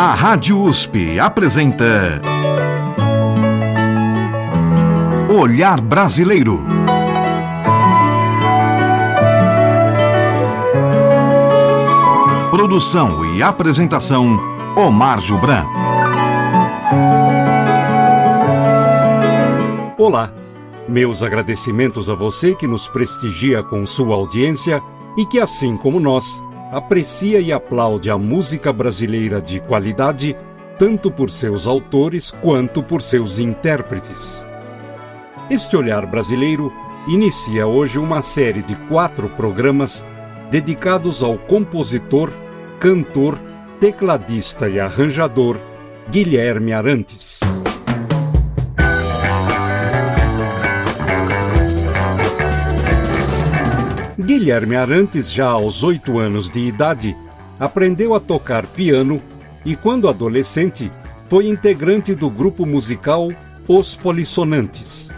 A Rádio USP apresenta Olhar Brasileiro. Produção e apresentação Omar Jubran. Olá, meus agradecimentos a você que nos prestigia com sua audiência e que, assim como nós, aprecia e aplaude a música brasileira de qualidade, tanto por seus autores quanto por seus intérpretes. Este olhar brasileiro inicia hoje uma série de quatro programas dedicados ao compositor, cantor, tecladista e arranjador Guilherme Arantes. Guilherme Arantes, já aos oito anos de idade, aprendeu a tocar piano e, quando adolescente, foi integrante do grupo musical Os Polissonantes.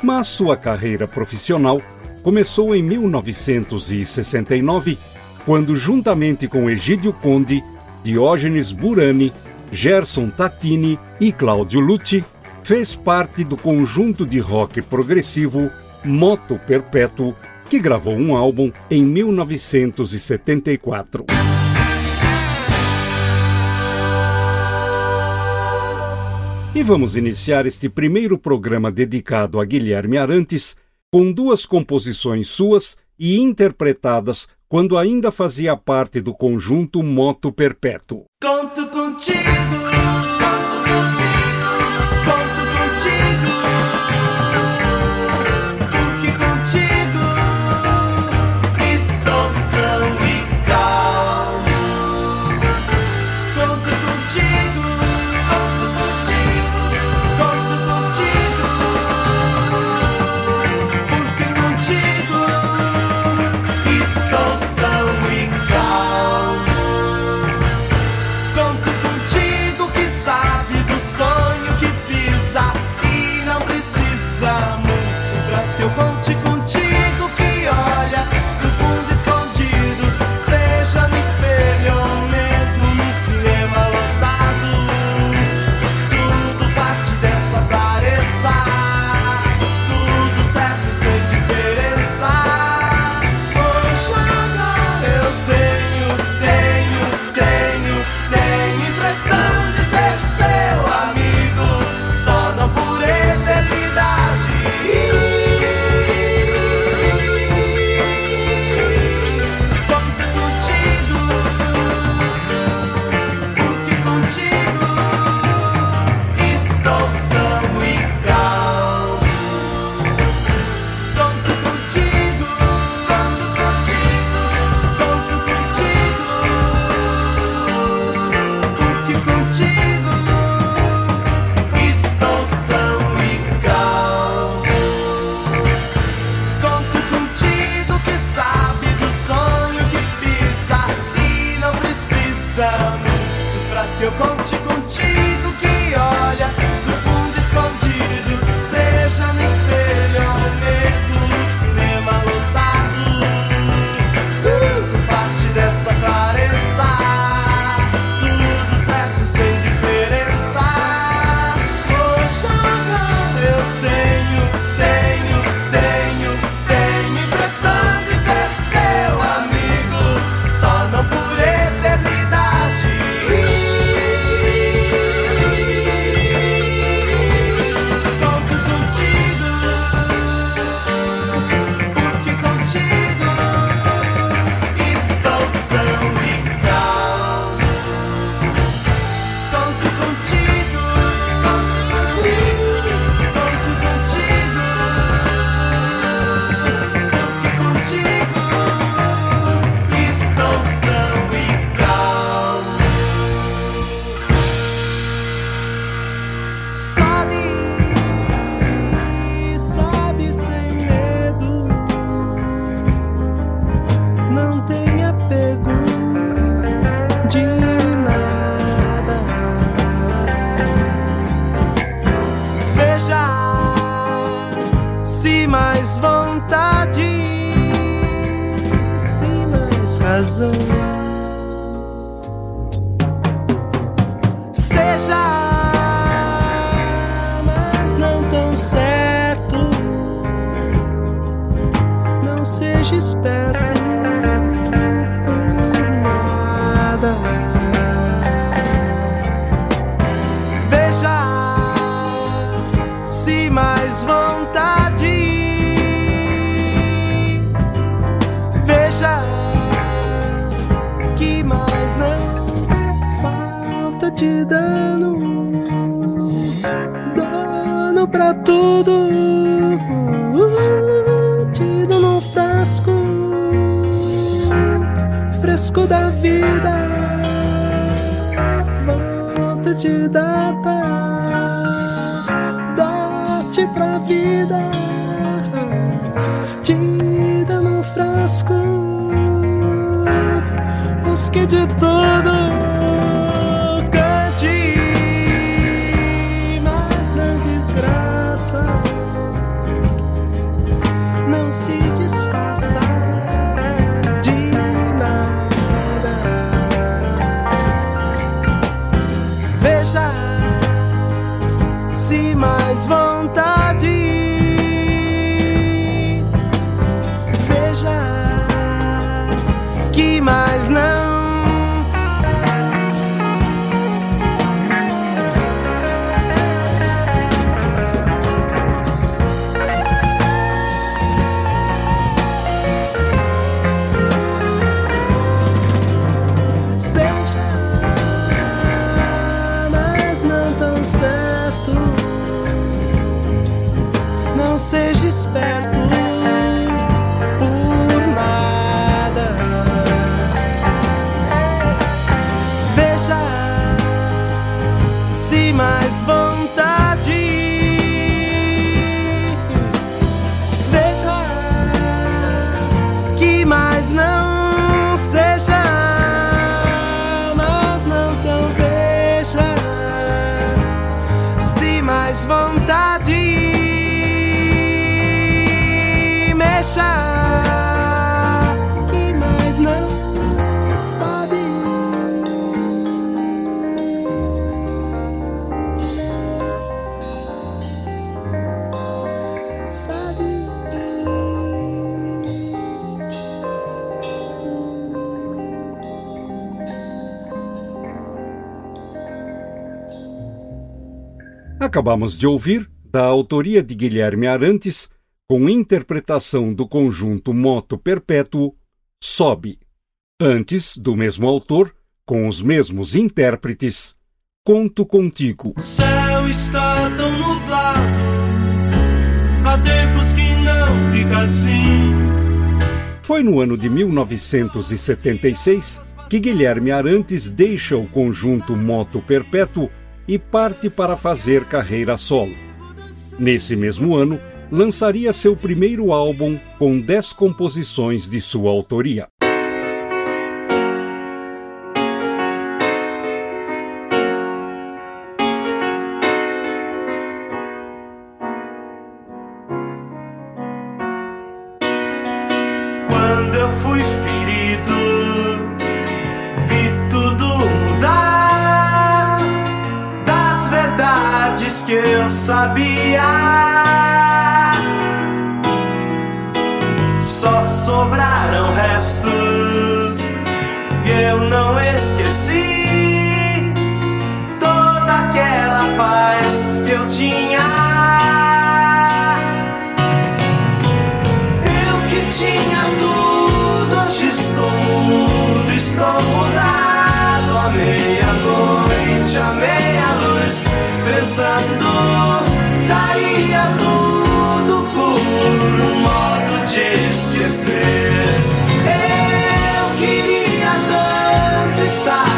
Mas sua carreira profissional começou em 1969, quando, juntamente com Egídio Conde, Diógenes Burani, Gerson Tatini e Cláudio Lucci, fez parte do conjunto de rock progressivo Moto Perpétuo que gravou um álbum em 1974. E vamos iniciar este primeiro programa dedicado a Guilherme Arantes com duas composições suas e interpretadas quando ainda fazia parte do conjunto Moto Perpétuo. Conto contigo. Seja, mas não tão certo. Não seja esperto. nada. Veja se mais vontade. Veja. Falta de dano, dano pra tudo, tido no frasco, fresco da vida, volta de data, dote pra vida, tida no frasco, busque de tudo. Não tão certo. Não seja esperto Acabamos de ouvir, da autoria de Guilherme Arantes, com interpretação do conjunto Moto Perpétuo, Sobe. Antes, do mesmo autor, com os mesmos intérpretes, Conto Contigo. O céu está tão nublado. Há tempos que não fica assim. Foi no ano de 1976 que Guilherme Arantes deixa o conjunto Moto Perpétuo e parte para fazer carreira solo. Nesse mesmo ano, lançaria seu primeiro álbum com 10 composições de sua autoria. Esqueci toda aquela paz que eu tinha. Eu que tinha tudo, hoje estou mudo, estou mudado. À meia-noite, à meia-luz, pensando, daria tudo por um modo de esquecer. Tanto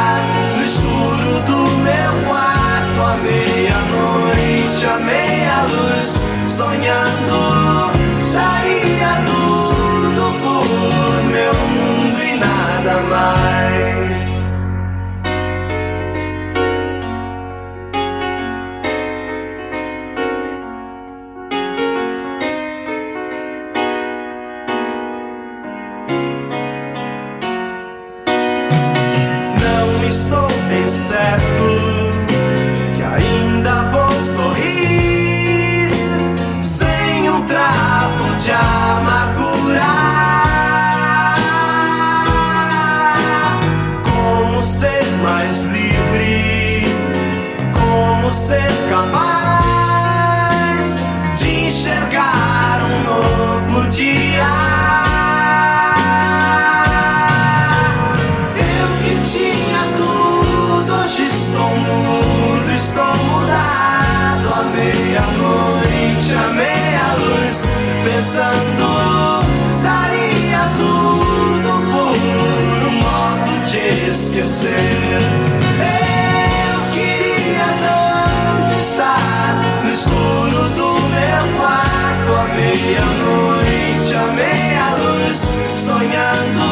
mais livre. Como ser capaz de enxergar um novo dia? Eu que tinha tudo estou mudo, estou mudado. Amei meia-noite, amei meia-luz, pensando, daria tudo por um modo de esquecer. escuro do meu quarto, à meia-noite, à meia-luz, sonhando.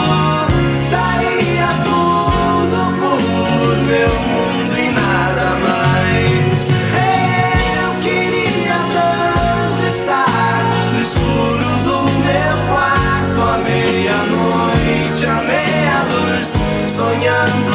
Daria tudo por meu mundo e nada mais. Eu queria tanto estar no escuro do meu quarto, à meia-noite, à meia-luz, sonhando.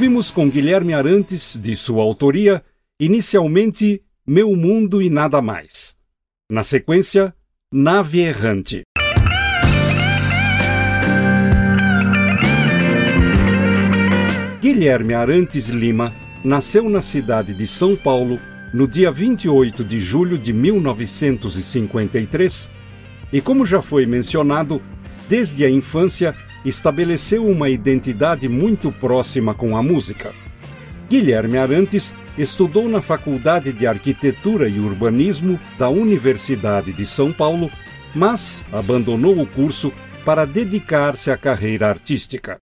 Ouvimos com Guilherme Arantes, de sua autoria, inicialmente Meu Mundo e Nada Mais. Na sequência, Nave Errante. Guilherme Arantes Lima nasceu na cidade de São Paulo no dia 28 de julho de 1953 e, como já foi mencionado, desde a infância estabeleceu uma identidade muito próxima com a música. Guilherme Arantes estudou na Faculdade de Arquitetura e Urbanismo da Universidade de São Paulo, mas abandonou o curso para dedicar-se à carreira artística.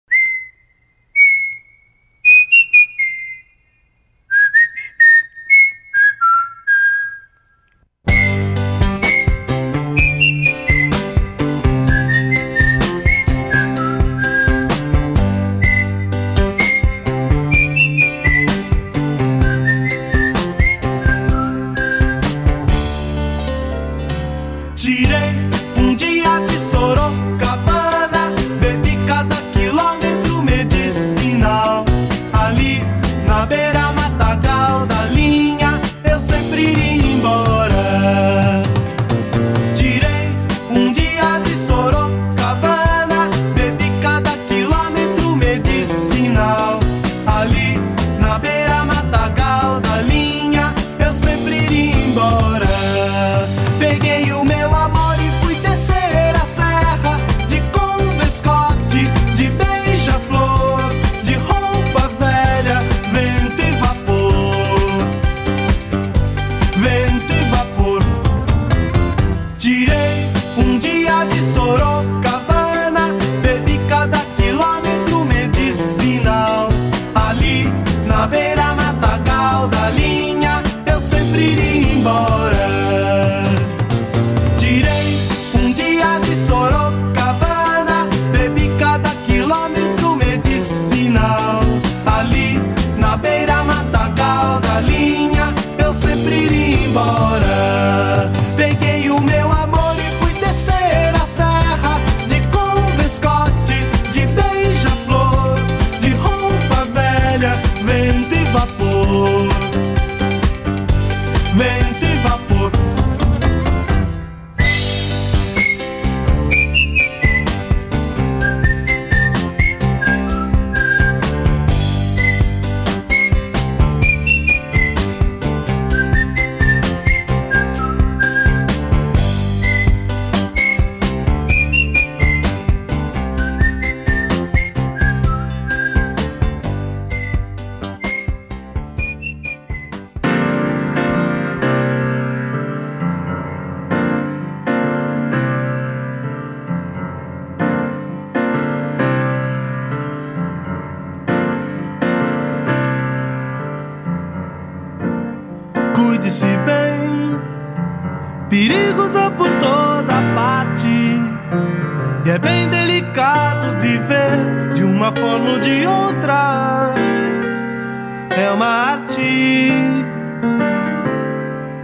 Uma arte,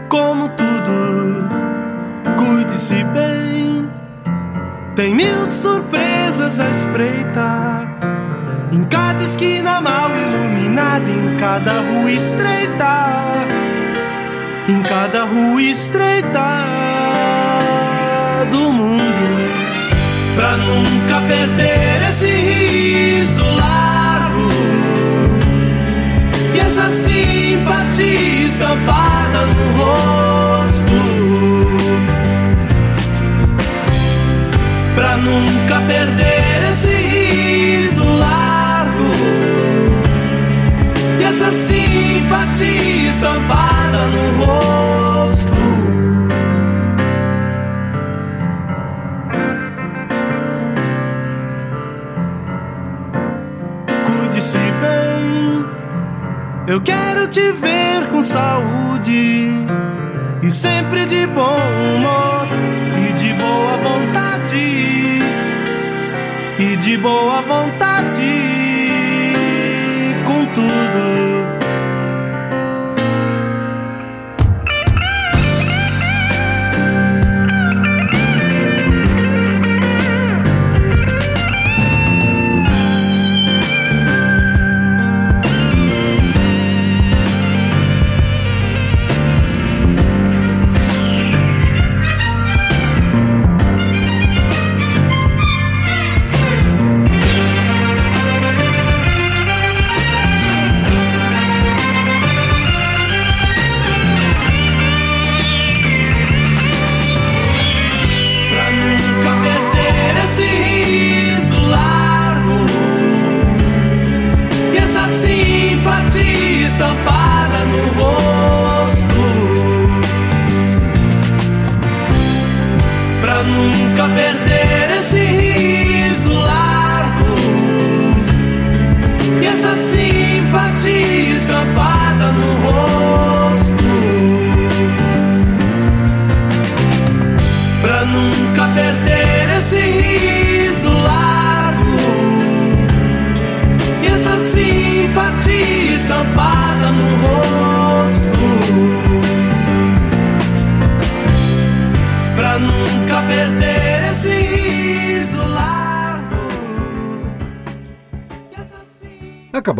como tudo. Cuide-se bem, tem mil surpresas a espreitar. Em cada esquina mal iluminada, em cada rua estreita, em cada rua estreita do mundo pra nunca perder esse riso largo essa simpatia estampada no rosto. Pra nunca perder esse riso largo e essa simpatia estampada Eu quero te ver com saúde e sempre de bom humor e de boa vontade e de boa vontade com tudo.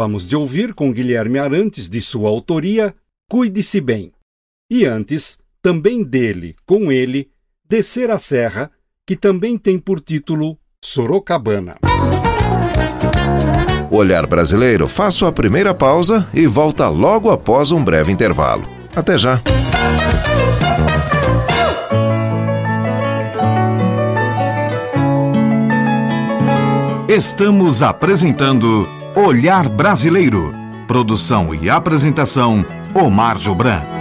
Acabamos de ouvir com Guilherme Arantes, de sua autoria, Cuide-se Bem. E antes, também dele, com ele, Descer a Serra, que também tem por título Sorocabana. Olhar Brasileiro faz sua primeira pausa e volta logo após um breve intervalo. Até já! Estamos apresentando Olhar Brasileiro. Produção e apresentação: Omar Jobran.